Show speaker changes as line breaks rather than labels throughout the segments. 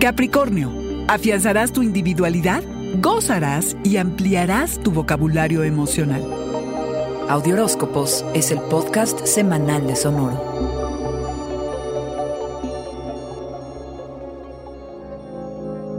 Capricornio, afianzarás tu individualidad, gozarás y ampliarás tu vocabulario emocional.
Audioróscopos es el podcast semanal de Sonoro.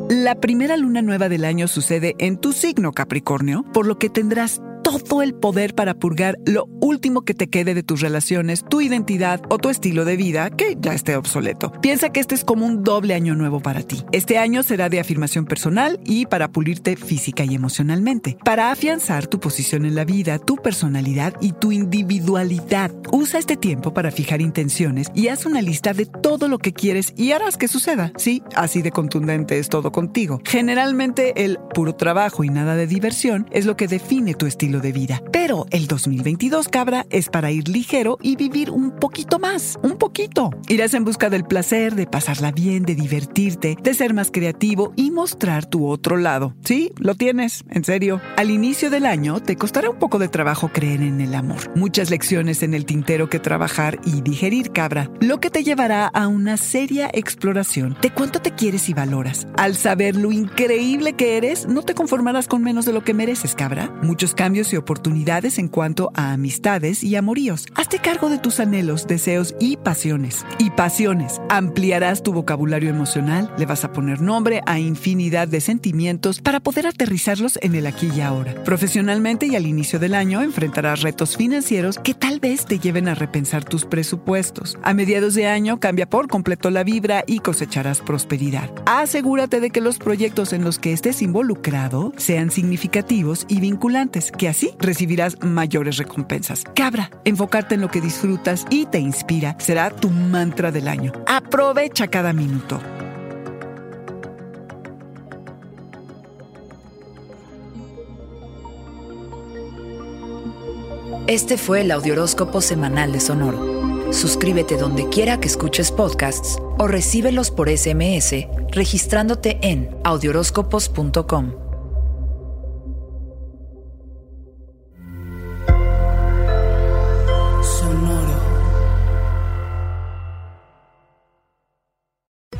La primera luna nueva del año sucede en tu signo Capricornio, por lo que tendrás todo el poder para purgar lo último que te quede de tus relaciones, tu identidad o tu estilo de vida que ya esté obsoleto. Piensa que este es como un doble año nuevo para ti. Este año será de afirmación personal y para pulirte física y emocionalmente, para afianzar tu posición en la vida, tu personalidad y tu individualidad. Usa este tiempo para fijar intenciones y haz una lista de todo lo que quieres y harás que suceda. Sí, así de contundente es todo contigo. Generalmente el puro trabajo y nada de diversión es lo que define tu estilo de vida. Pero el 2022, cabra, es para ir ligero y vivir un poquito más, un poquito. Irás en busca del placer, de pasarla bien, de divertirte, de ser más creativo y mostrar tu otro lado. Sí, lo tienes, en serio. Al inicio del año te costará un poco de trabajo creer en el amor. Muchas lecciones en el tintero que trabajar y digerir, cabra, lo que te llevará a una seria exploración de cuánto te quieres y valoras. Al saber lo increíble que eres, no te conformarás con menos de lo que mereces, cabra. Muchos cambios y oportunidades en cuanto a y amoríos. Hazte cargo de tus anhelos, deseos y pasiones. Y pasiones. Ampliarás tu vocabulario emocional, le vas a poner nombre a infinidad de sentimientos para poder aterrizarlos en el aquí y ahora. Profesionalmente y al inicio del año enfrentarás retos financieros que tal vez te lleven a repensar tus presupuestos. A mediados de año cambia por completo la vibra y cosecharás prosperidad. Asegúrate de que los proyectos en los que estés involucrado sean significativos y vinculantes, que así recibirás mayores recompensas. Cabra, enfocarte en lo que disfrutas y te inspira será tu mantra del año. Aprovecha cada minuto.
Este fue el Audioróscopo Semanal de Sonoro. Suscríbete donde quiera que escuches podcasts o recíbelos por SMS registrándote en audioróscopos.com.